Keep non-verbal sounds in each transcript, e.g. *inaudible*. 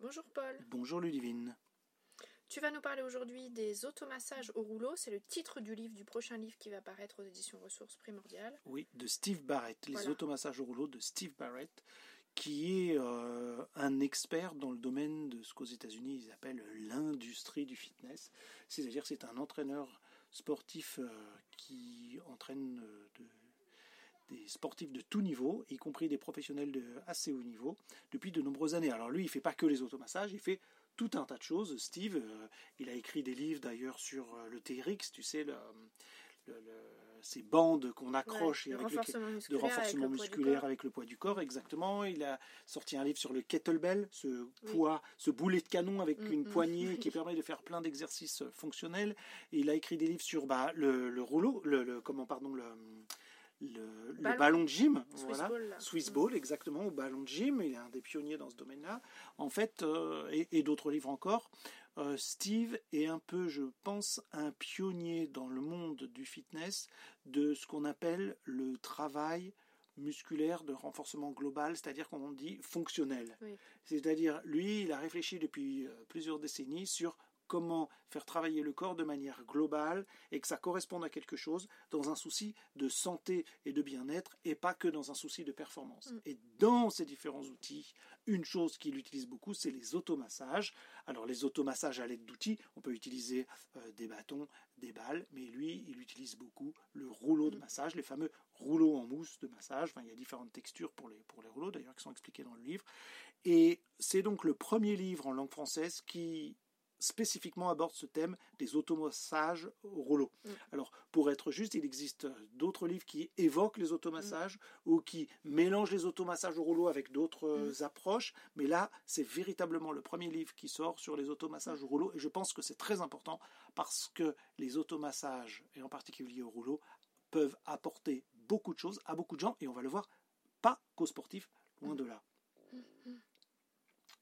Bonjour Paul. Bonjour Ludivine. Tu vas nous parler aujourd'hui des automassages au rouleau. C'est le titre du livre, du prochain livre qui va paraître aux éditions Ressources Primordiales. Oui, de Steve Barrett, les automassages au rouleau de Steve Barrett, qui est euh, un expert dans le domaine de ce qu'aux États-Unis ils appellent l'industrie du fitness. C'est-à-dire c'est un entraîneur sportif euh, qui entraîne euh, des sportifs de tout niveau, y compris des professionnels de assez haut niveau, depuis de nombreuses années. Alors lui, il fait pas que les automassages, il fait tout un tas de choses. Steve, il a écrit des livres d'ailleurs sur le TRX, tu sais, le, ces bandes qu'on accroche avec de renforcement musculaire avec le poids du corps, exactement. Il a sorti un livre sur le kettlebell, ce poids, ce boulet de canon avec mm, une mm. poignée qui *laughs* permet de faire plein d'exercices fonctionnels. Et il a écrit des livres sur bah, le, rouleau, le, comment pardon le le ballon. de gym, Swiss voilà, ball, Swiss Ball, exactement, au ballon de gym. Il est un des pionniers dans ce domaine-là. En fait, euh, et, d'autres livres encore. Euh, Steve est un peu, je pense, un pionnier dans le monde du fitness de ce qu'on appelle le travail musculaire de renforcement global, c'est-à-dire qu'on dit fonctionnel. C'est-à-dire, lui, il a réfléchi depuis euh, plusieurs décennies sur comment faire travailler le corps de manière globale et que ça corresponde à quelque chose dans un souci de santé et de bien-être et pas que dans un souci de performance. Mm. Et dans ces différents outils, une chose qu'il utilise beaucoup, c'est les automassages. Alors les automassages à l'aide d'outils, on peut utiliser euh, des bâtons, des balles, mais lui, il utilise beaucoup le rouleau de mm. massage, les fameux rouleaux en mousse de massage. Enfin, il y a différentes textures pour les, pour les rouleaux, d'ailleurs, qui sont expliquées dans le livre. Et c'est donc le premier livre en langue française qui spécifiquement aborde ce thème des automassages au rouleau. Mm. Alors, pour être juste, il existe d'autres livres qui évoquent les automassages mm. ou qui mélangent les automassages au rouleau avec d'autres mm. approches, mais là, c'est véritablement le premier livre qui sort sur les automassages au rouleau, et je pense que c'est très important parce que les automassages, et en particulier au rouleau, peuvent apporter beaucoup de choses à beaucoup de gens, et on va le voir, pas qu'aux sportifs, loin de là.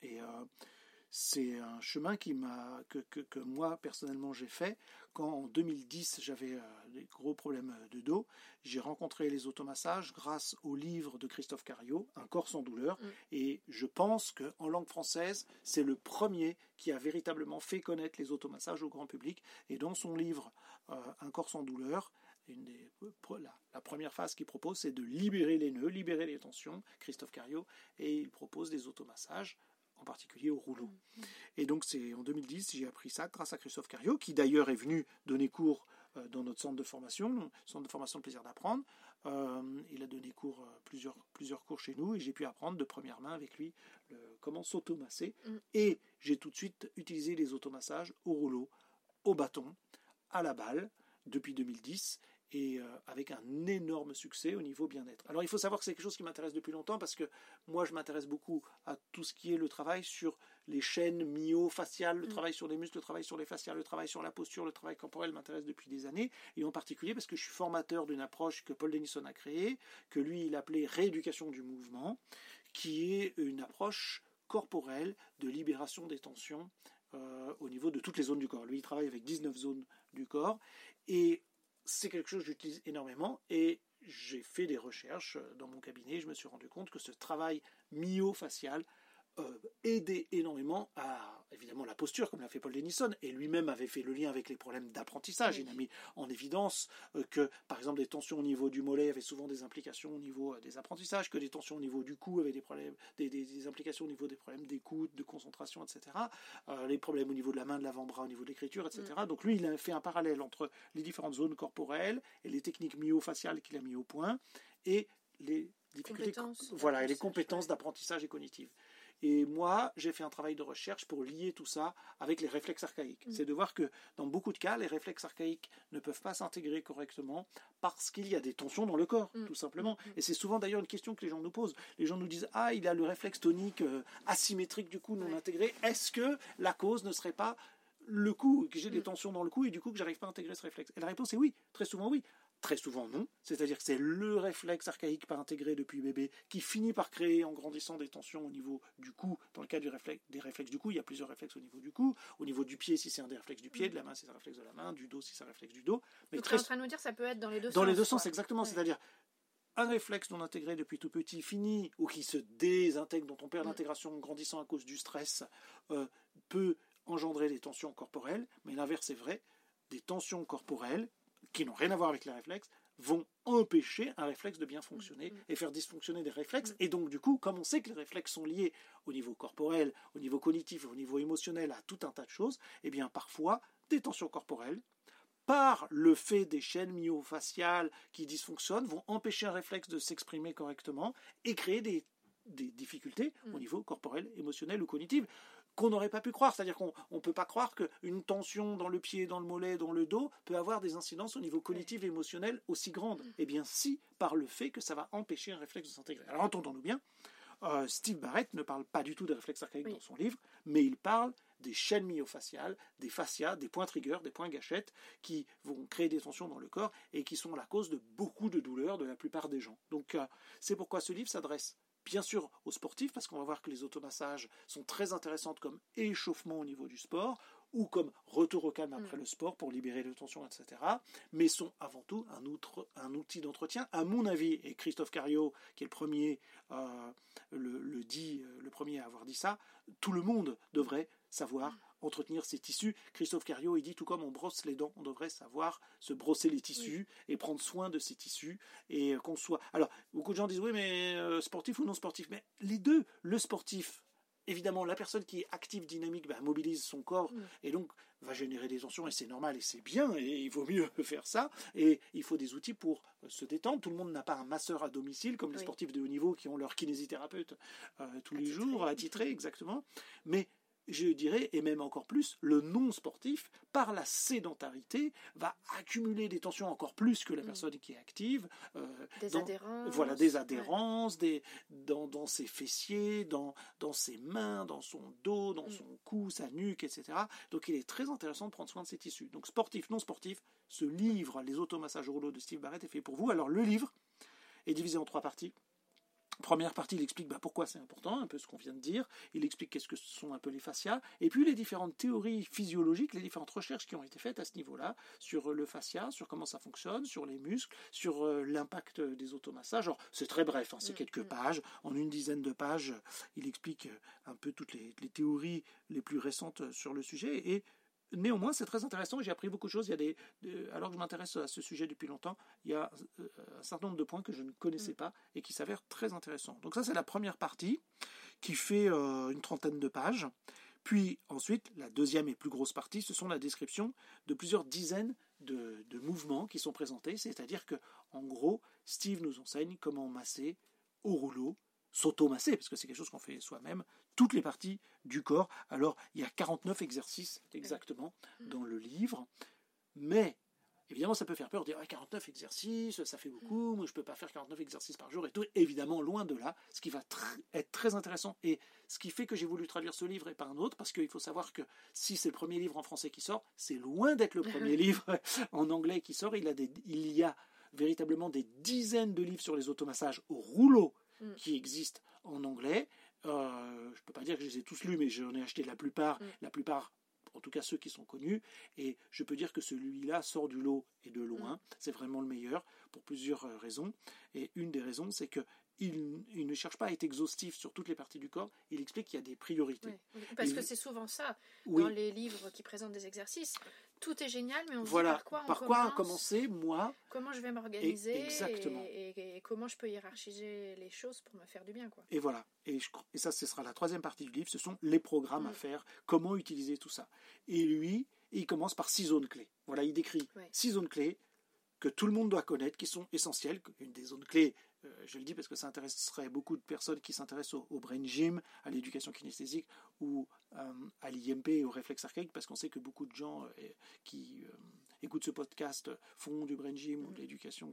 Et euh, c'est un chemin qui m'a que, que, moi personnellement j'ai fait. Quand en 2010 j'avais euh, des gros problèmes de dos j'ai rencontré les automassages grâce au livre de Christophe Cario Un corps sans douleur. Mm. et je pense que en langue française c'est le premier qui a véritablement fait connaître les automassages au grand public. Et dans son livre euh, Un corps sans douleur une des, la, la, première phase qu'il propose, c'est de libérer les nœuds, libérer les tensions, Christophe Cario, et il propose des automassages particulier au rouleau. Mm, mm. Et donc c'est en 2010, j'ai appris ça grâce à Christophe Cario, qui d'ailleurs est venu donner cours euh, dans notre centre de formation, centre de formation de plaisir d'apprendre. Euh, il a donné cours, euh, plusieurs, plusieurs cours chez nous, et j'ai pu apprendre de première main avec lui comment s'automasser. Mm. Et j'ai tout de suite utilisé les automassages au rouleau, au bâton, à la balle, depuis 2010 et euh, avec un énorme succès au niveau bien-être. Alors il faut savoir que c'est quelque chose qui m'intéresse depuis longtemps parce que moi je m'intéresse beaucoup à tout ce qui est le travail sur les chaînes myo-faciales, le mm. travail sur les muscles, le travail sur les faciales, le travail sur la posture, le travail corporel m'intéresse depuis des années et en particulier parce que je suis formateur d'une approche que Paul Denison a créée, que lui il appelait rééducation du mouvement, qui est une approche corporelle de libération des tensions euh, au niveau de toutes les zones du corps. Lui, il travaille avec 19 zones du corps. Et c'est quelque chose que j'utilise énormément et j'ai fait des recherches dans mon cabinet. Je me suis rendu compte que ce travail myofacial euh, aidait énormément à évidemment la posture, comme l'a fait Paul Denison, et lui-même avait fait le lien avec les problèmes d'apprentissage. Il a mis en évidence euh, que, par exemple, des tensions au niveau du mollet avaient souvent des implications au niveau euh, des apprentissages, que des tensions au niveau du cou avaient des problèmes, des, implications au niveau des problèmes d'écoute, de concentration, etc. les problèmes au niveau de la main, de l'avant-bras, au niveau de l'écriture, etc. Mm. Donc lui, il a fait un parallèle entre les différentes zones corporelles et les techniques myofaciales qu'il a mis au point et les difficultés, voilà, et les compétences d'apprentissage et cognitive. Et moi, j'ai fait un travail de recherche pour lier tout ça avec les réflexes archaïques. Mm. C'est de voir que dans beaucoup de cas, les réflexes archaïques ne peuvent pas s'intégrer correctement parce qu'il y a des tensions dans le corps, mm. tout simplement. Mm. Et c'est souvent d'ailleurs une question que les gens nous posent. Les gens nous disent Ah, il a le réflexe tonique euh, asymétrique du coup non intégré. Est-ce que la cause ne serait pas le cou, que j'ai des tensions dans le cou et du coup que j'arrive pas à intégrer ce réflexe? Et la réponse est oui, très souvent oui. Très souvent non, c'est-à-dire que c'est le réflexe archaïque pas intégré depuis bébé qui finit par créer en grandissant des tensions au niveau du cou. Dans le cas du réflexe, des réflexes du cou, il y a plusieurs réflexes au niveau du cou, au niveau du pied si c'est un des réflexes du pied, de la main si c'est un réflexe de la main, du dos si c'est un réflexe du dos. Mais très... en train de nous dire ça peut être dans les deux sens. Dans les deux sens, exactement. C'est-à-dire un réflexe non intégré depuis tout petit fini ou qui se désintègre, dont on perd l'intégration en grandissant à cause du stress, euh, peut engendrer des tensions corporelles, mais l'inverse est vrai, des tensions corporelles qui n'ont rien à voir avec les réflexes vont empêcher un réflexe de bien fonctionner et faire dysfonctionner des réflexes. Et donc, du coup, comme on sait que les réflexes sont liés au niveau corporel, au niveau cognitif, au niveau émotionnel, à tout un tas de choses, eh bien, parfois, des tensions corporelles, par le fait des chaînes myofaciales qui dysfonctionnent, vont empêcher un réflexe de s'exprimer correctement et créer des, difficultés au mm. niveau corporel, émotionnel ou cognitif qu'on n'aurait pas pu croire. C'est-à-dire qu'on ne peut pas croire qu'une tension dans le pied, dans le mollet, dans le dos peut avoir des incidences au niveau cognitif et émotionnel aussi grandes. Eh bien, si, par le fait que ça va empêcher un réflexe de s'intégrer. Alors, entendons-nous bien, euh, Steve Barrett ne parle pas du tout des réflexes archaïques dans son livre, mais il parle des chaînes myofaciales, des fascias, des points triggers, des points gâchettes qui vont créer des tensions dans le corps et qui sont la cause de beaucoup de douleurs de la plupart des gens. Donc euh, c'est pourquoi ce livre s'adresse bien sûr aux sportifs, parce qu'on va voir que les automassages sont très intéressantes comme échauffement au niveau du sport, ou comme retour au calme après mm. le sport pour libérer les tensions, etc. Mais sont avant tout un, outre, un outil d'entretien, à mon avis, et Christophe Cario, qui est le premier, euh, le, dit, euh, le premier à avoir dit ça, tout le monde devrait savoir entretenir ses tissus. Christophe Cario, il dit tout comme on brosse les dents, on devrait savoir se brosser les tissus et prendre soin de ses tissus et euh, qu'on soit. Alors, beaucoup de gens disent oui, mais euh, sportif ou non sportif? Mais les deux, le sportif, évidemment, la personne qui est active, dynamique, bah, mobilise son corps et donc va générer des tensions et c'est normal et c'est bien et il vaut mieux *laughs* faire ça et il faut des outils pour euh, se détendre. Tout le monde n'a pas un masseur à domicile comme les sportifs de haut niveau qui ont leur kinésithérapeute tous les jours, attitré *laughs* exactement. Mais je dirais, et même encore plus, le non-sportif, par la sédentarité, va accumuler des tensions encore plus que la mm. personne qui est active. Euh, des adhérences. Voilà, des adhérences, des, dans, dans, ses fessiers, dans, dans ses mains, dans son dos, dans mm. son cou, sa nuque, etc. Donc il est très intéressant de prendre soin de ses tissus. Donc sportif, non-sportif, ce livre, Les automassages rouleaux de Steve Barrett, est fait pour vous. Alors le livre est divisé en trois parties. Première partie, il explique bah, pourquoi c'est important, un peu ce qu'on vient de dire. Il explique qu'est-ce que sont un peu les fascias. Et puis les différentes théories physiologiques, les différentes recherches qui ont été faites à ce niveau-là, sur le fascia, sur comment ça fonctionne, sur les muscles, sur euh, l'impact des automassages. Alors, c'est très bref, hein, c'est mm, quelques mm. pages. En une dizaine de pages, il explique un peu toutes les, les théories les plus récentes sur le sujet. Et Néanmoins, c'est très intéressant. J'ai appris beaucoup de choses. Il y a des, alors que je m'intéresse à ce sujet depuis longtemps, il y a euh, un certain nombre de points que je ne connaissais mm. pas et qui s'avèrent très intéressants. Donc ça, c'est la première partie qui fait euh, une trentaine de pages. Puis ensuite, la deuxième et plus grosse partie, ce sont la description de plusieurs dizaines de, de mouvements qui sont présentés. C'est-à-dire que, en gros, Steve nous enseigne comment masser au rouleau s'automasser, parce que c'est quelque chose qu'on fait soi-même, toutes les parties du corps. Alors, il y a 49 exercices exactement dans le livre, mais évidemment, ça peut faire peur de dire 49 exercices, ça fait beaucoup, moi je ne peux pas faire 49 exercices par jour et tout. Évidemment, loin de là, ce qui va être très intéressant et ce qui fait que j'ai voulu traduire ce livre et pas un autre, parce qu'il faut savoir que si c'est le premier livre en français qui sort, c'est loin d'être le premier *laughs* livre *laughs* en anglais qui sort. Il, a des, il y a véritablement des dizaines de livres sur les automassages au rouleau Mm. qui existent en anglais. Euh, je ne peux pas dire que je les ai tous lus, mais j'en ai acheté la plupart, mm. la plupart, en tout cas ceux qui sont connus. Et je peux dire que celui-là sort du lot et de loin. Mm. C'est vraiment le meilleur pour plusieurs euh, raisons. Et une des raisons, c'est que il, ne cherche pas à être exhaustif sur toutes les parties du corps, il explique qu'il y a des priorités. parce que c'est souvent ça, dans les livres qui présentent des exercices, tout est génial, mais on voilà, dit par quoi on par quoi commencer, moi Comment je vais m'organiser exactement. Et, comment je peux hiérarchiser les choses pour me faire du bien. Quoi. Et voilà, et, et ça, ce sera la troisième partie du livre, ce sont les programmes à mm. faire, comment utiliser tout ça. Et lui, il commence par six zones clés. Voilà, il décrit six zones clés que tout le monde doit connaître, qui sont essentielles. Une des zones clés, je le dis parce que ça intéresserait beaucoup de personnes qui s'intéressent au, brain gym, à l'éducation kinesthésique ou euh, à l'IMP et au réflexe archaïque, parce qu'on sait que beaucoup de gens euh, qui écoutent ce podcast font du brain gym ou de l'éducation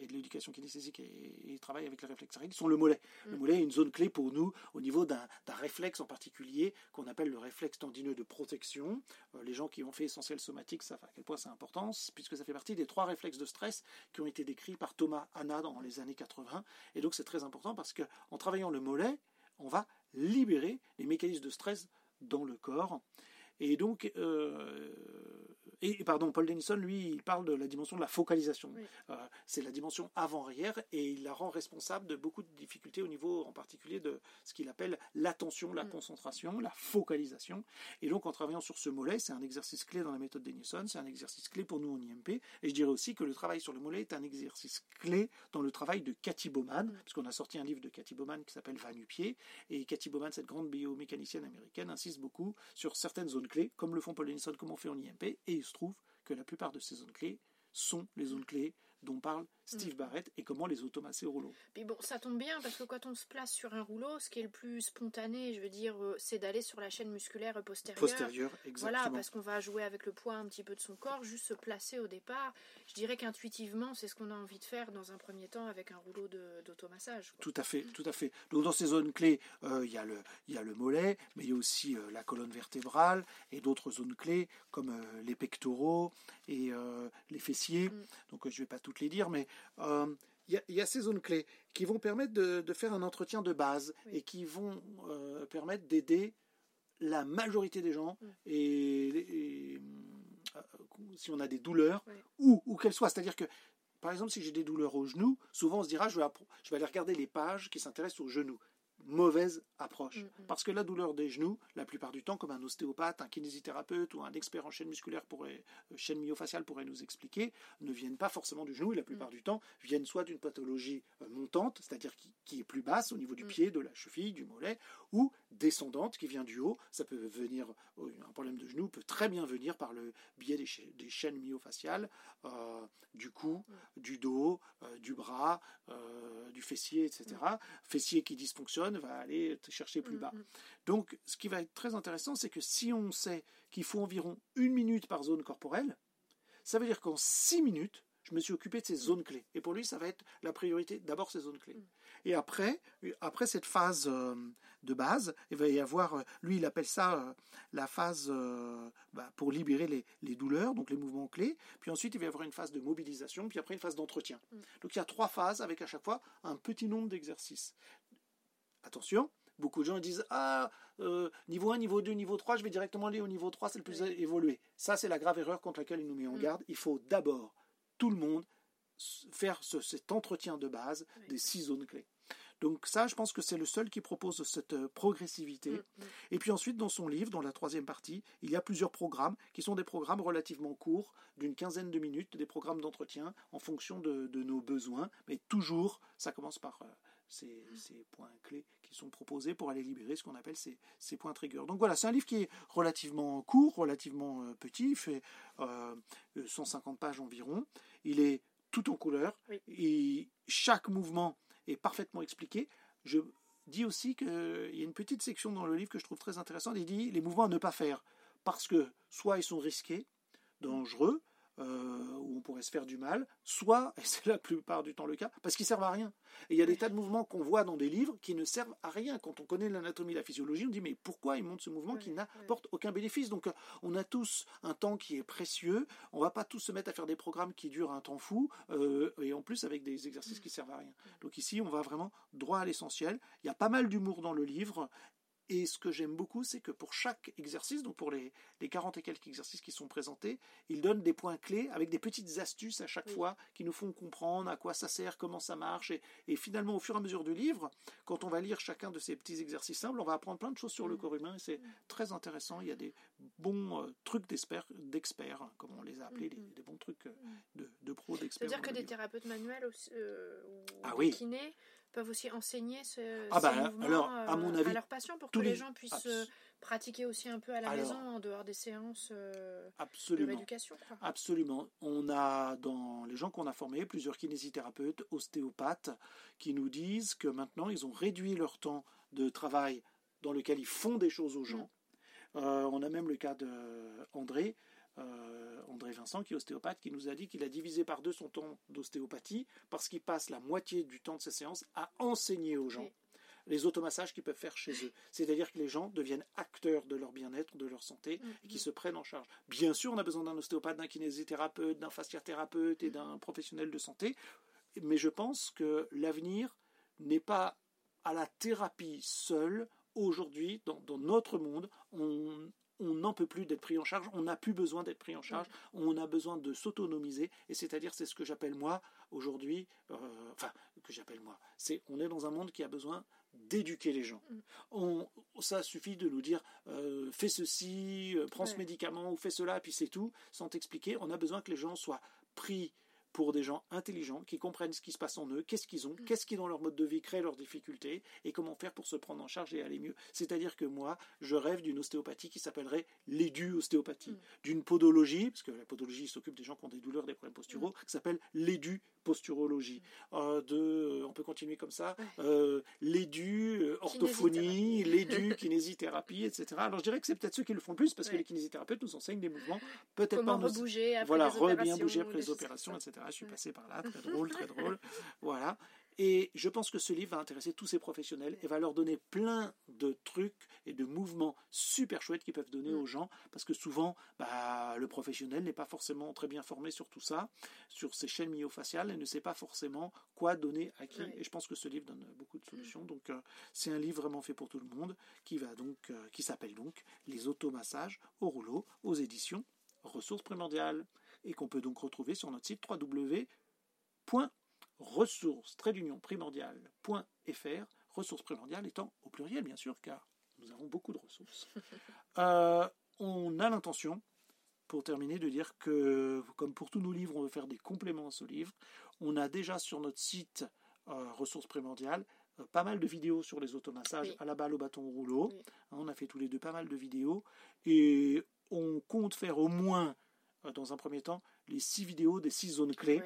et de l'éducation kinesthésique et, travaillent avec le réflexe archaïque, sont le mollet. Le mm. mollet est une zone clé pour nous au niveau d'un réflexe en particulier qu'on appelle le réflexe tendineux de protection. les gens qui ont fait essentiel somatique savent à quel point c'est important, puisque ça fait partie des trois réflexes de stress qui ont été décrits par Thomas Hanna dans les années 80. Et donc c'est très important parce qu'en travaillant le mollet, on va libérer les mécanismes de stress dans le corps. Et donc, euh, et, pardon, Paul Denison, lui, il parle de la dimension de la focalisation. Euh, c'est la dimension avant-arrière et il la rend responsable de beaucoup de difficultés au niveau, en particulier, de ce qu'il appelle l'attention, la mm. concentration, la focalisation. Et donc, en travaillant sur ce mollet, c'est un exercice clé dans la méthode Denison, c'est un exercice clé pour nous en IMP. Et je dirais aussi que le travail sur le mollet est un exercice clé dans le travail de Cathy Bowman, mm. puisqu'on a sorti un livre de Cathy Bowman qui s'appelle Va nu-pied. Et Cathy Bowman, cette grande biomécanicienne américaine, insiste beaucoup sur certaines zones clés, comme le font Paul Denison, comme on fait en IMP. Et trouve que la plupart de ces zones clés sont les zones clés dont parle Steve mm. Barrett et comment les automasser au rouleau. Mais bon, ça tombe bien parce que quand on se place sur un rouleau, ce qui est le plus spontané, je veux dire, euh, c'est d'aller sur la chaîne musculaire postérieure. Postérieure, exactement. Voilà, parce qu'on va jouer avec le poids un petit peu de son corps, juste se placer au départ. Je dirais qu'intuitivement, c'est ce qu'on a envie de faire dans un premier temps avec un rouleau d'automassage. Tout à fait, tout à fait. Donc dans ces zones clés, euh, il y, a le, y a le mollet, mais il y a aussi euh, la colonne vertébrale et d'autres zones clés comme les pectoraux et les fessiers. Mm. Donc je ne vais pas toutes les dire, mais il y, a ces zones clés qui vont permettre de, faire un entretien de base et qui vont euh, permettre d'aider la majorité des gens et, euh, si on a des douleurs ou où qu'elles soient. C'est-à-dire que par exemple, si j'ai des douleurs au genou, souvent on se dira je vais, je vais aller regarder les pages qui s'intéressent au genou mauvaise approche. Mm, mm. Parce que la douleur des genoux, la plupart du temps, comme un ostéopathe, un kinésithérapeute ou un expert en chaîne musculaire, pourrait, euh, chaîne myofaciale pourrait nous expliquer, ne viennent pas forcément du genou et la plupart mm. du temps viennent soit d'une pathologie euh, montante, c'est-à-dire qui, est plus basse au niveau du pied, de la cheville, du mollet, ou descendante qui vient du haut. Ça peut venir, euh, un problème de genou peut très bien venir par le biais des, chaînes myofaciales, du cou, du dos, du bras, du fessier, etc. Fessier qui dysfonctionne va aller chercher plus mm, bas. Mm. Donc, ce qui va être très intéressant, c'est que si on sait qu'il faut environ une minute par zone corporelle, ça veut dire qu'en six minutes, je me suis occupé de ces zones clés. Et pour lui, ça va être la priorité, d'abord ces zones clés. Mm. Et après, après cette phase euh, de base, il va y avoir, euh, lui, il appelle ça euh, la phase bah, pour libérer les, les, douleurs, donc les mouvements clés. Puis ensuite, il va y avoir une phase de mobilisation, puis après une phase d'entretien. Donc il y a trois phases avec à chaque fois un petit nombre d'exercices. Attention, beaucoup de gens disent Ah, euh, niveau 1, niveau 2, niveau 3, je vais directement aller au niveau 3, c'est le plus évolué. Ça, c'est la grave erreur contre laquelle il nous met en mm. garde. Il faut d'abord, tout le monde, faire cet entretien de base des six zones clés. Donc ça, je pense que c'est le seul qui propose cette euh, progressivité. Mm, mm. Et puis ensuite, dans son livre, dans la troisième partie, il y a plusieurs programmes qui sont des programmes relativement courts, d'une quinzaine de minutes, des programmes d'entretien en fonction de, nos besoins. Mais toujours, ça commence par euh, ces, points clés qui sont proposés pour aller libérer ce qu'on appelle ces, points triggers. Donc voilà, c'est un livre qui est relativement court, relativement euh, petit, il fait 150 euh, pages environ. Il est tout en couleur. Et chaque mouvement est parfaitement expliqué. Je dis aussi qu'il y a une petite section dans le livre que je trouve très intéressante. Il dit les mouvements à ne pas faire parce que soit ils sont risqués, dangereux, euh, où on pourrait se faire du mal, soit, et c'est la plupart du temps le cas, parce qu'ils servent à rien. Et il y a des tas de mouvements qu'on voit dans des livres qui ne servent à rien. Quand on connaît l'anatomie, la physiologie, on dit mais pourquoi ils montrent ce mouvement qui n'apporte aucun bénéfice? Donc euh, on a tous un temps qui est précieux, on va pas tous se mettre à faire des programmes qui durent un temps fou, euh, et en plus avec des exercices mm. qui servent à rien. Donc ici, on va vraiment droit à l'essentiel. Il y a pas mal d'humour dans le livre, et ce que j'aime beaucoup, c'est que pour chaque exercice, donc pour les, les 40 et quelques exercices qui sont présentés, il donne des points clés avec des petites astuces à chaque fois qui nous font comprendre à quoi ça sert, comment ça marche. Et, finalement, au fur et à mesure du livre, quand on va lire chacun de ces petits exercices simples, on va apprendre plein de choses sur le corps humain et c'est très intéressant. Il y a des bons euh, trucs d'experts, hein, comme on les a appelés, des, bons trucs euh, de, de pros, d'experts. C'est-à-dire que des thérapeutes manuels euh, ou ah, des oui. kinés peuvent aussi enseigner ce, ah bah, alors, à, mon avis, à leurs patients pour que les, gens puissent euh, pratiquer aussi un peu à la maison en dehors des séances euh, de rééducation. Absolument. On a dans les gens qu'on a formés plusieurs kinésithérapeutes, ostéopathes qui nous disent que maintenant ils ont réduit leur temps de travail dans lequel ils font des choses aux gens. Mm. Euh, on a même le cas d'André euh, André Vincent, qui est ostéopathe, qui nous a dit qu'il a divisé par deux son temps d'ostéopathie parce qu'il passe la moitié du temps de ses séances à enseigner aux gens. les automassages qu'ils peuvent faire chez eux. C'est-à-dire que les gens deviennent acteurs de leur bien-être, de leur santé, et qui se prennent en charge. Bien sûr, on a besoin d'un ostéopathe, d'un kinésithérapeute, d'un fasciathérapeute et d'un professionnel de santé, mais je pense que l'avenir n'est pas à la thérapie seule. Aujourd'hui, dans, notre monde, on, on n'en peut plus d'être pris en charge, on n'a plus besoin d'être pris en charge, on a besoin de s'autonomiser, et c'est-à-dire c'est ce que j'appelle moi aujourd'hui, euh, enfin que j'appelle moi, c'est on est dans un monde qui a besoin d'éduquer les gens. Mm. On, ça suffit de nous dire euh, fais ceci, euh, prends ce médicament ou fais cela, puis c'est tout, sans t'expliquer. On a besoin que les gens soient pris pour des gens intelligents qui comprennent ce qui se passe en eux, qu'est-ce qu'ils ont, mm. qu'est-ce qui dans leur mode de vie crée leurs difficultés et comment faire pour se prendre en charge et aller mieux. C'est-à-dire que moi, je rêve d'une ostéopathie qui s'appellerait l'édu-ostéopathie, mm. d'une podologie, parce que la podologie s'occupe des gens qui ont des douleurs, des problèmes posturaux, qui s'appelle l'édu posturologie. Euh, de, euh, on peut continuer comme ça. Euh, l'édu, euh, orthophonie, l'édu, kinésithérapie, etc. Alors je dirais que c'est peut-être ceux qui le font le plus parce que les kinésithérapeutes nous enseignent des mouvements. Peut-être pas. Rebouger après voilà, les bien bouger après les opérations, etc. Je suis passé par là, très drôle, très drôle. *laughs* Voilà. Et je pense que ce livre va intéresser tous ces professionnels et va leur donner plein de trucs et de mouvements super chouettes qu'ils peuvent donner aux gens, parce que souvent, bah, le professionnel n'est pas forcément très bien formé sur tout ça, sur ces chaînes myofaciales, et ne sait pas forcément quoi donner à qui. Et je pense que ce livre donne beaucoup de solutions. Donc, euh, c'est un livre vraiment fait pour tout le monde, qui va donc, euh, qui s'appelle donc Les automassages au rouleau aux éditions Ressources primordiales, et qu'on peut donc retrouver sur notre site www ressources, trait d'union primordial.fr, ressources primordiales étant au pluriel bien sûr, car nous avons beaucoup de ressources. *laughs* Euh, on a l'intention, pour terminer, de dire que, comme pour tous nos livres, on veut faire des compléments à ce livre. On a déjà sur notre site euh, ressources primordiales euh, pas mal de vidéos sur les automassages à la balle, au bâton, au rouleau. on a fait tous les deux pas mal de vidéos. Et on compte faire au moins, dans un premier temps, les six vidéos des six zones clés.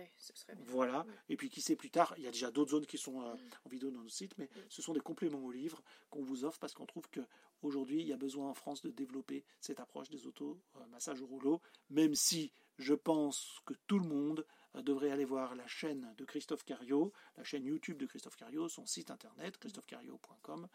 voilà. Et puis qui sait plus tard, il y a déjà d'autres zones qui sont euh, en vidéo dans notre site, mais ce sont des compléments au livre qu'on vous offre parce qu'on trouve que aujourd'hui il y a besoin en France de développer cette approche des auto massages au rouleau, même si je pense que tout le monde euh, devrait aller voir la chaîne de Christophe Cario, la chaîne YouTube de Christophe Cario, son site internet christophecario.com euh,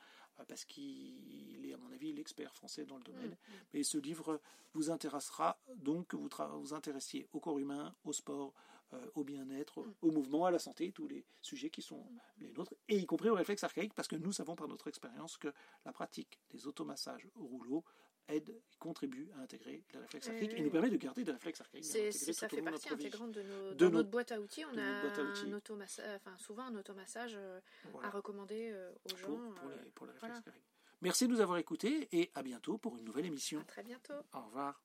parce qu'il est à mon avis l'expert français dans le domaine. Mm, mm. Mais ce livre vous intéressera donc que vous vous intéressiez au corps humain, au sport, euh, au bien-être, mm. au mouvement, à la santé, tous les sujets qui sont les nôtres, et y compris au réflexe archaïque, parce que nous savons par notre expérience que la pratique des automassages au rouleau aide contribue à intégrer les réflexes archaïques et nous permet de garder des réflexes archaïques. ça fait partie intégrante de, nos, de notre boîte à outils. On a un automassage, enfin, souvent un automassage euh, à recommander euh, aux gens. Pour, les, pour les réflexes archaïques. Merci de nous avoir écoutés et à bientôt pour une nouvelle émission. À très bientôt. Au revoir.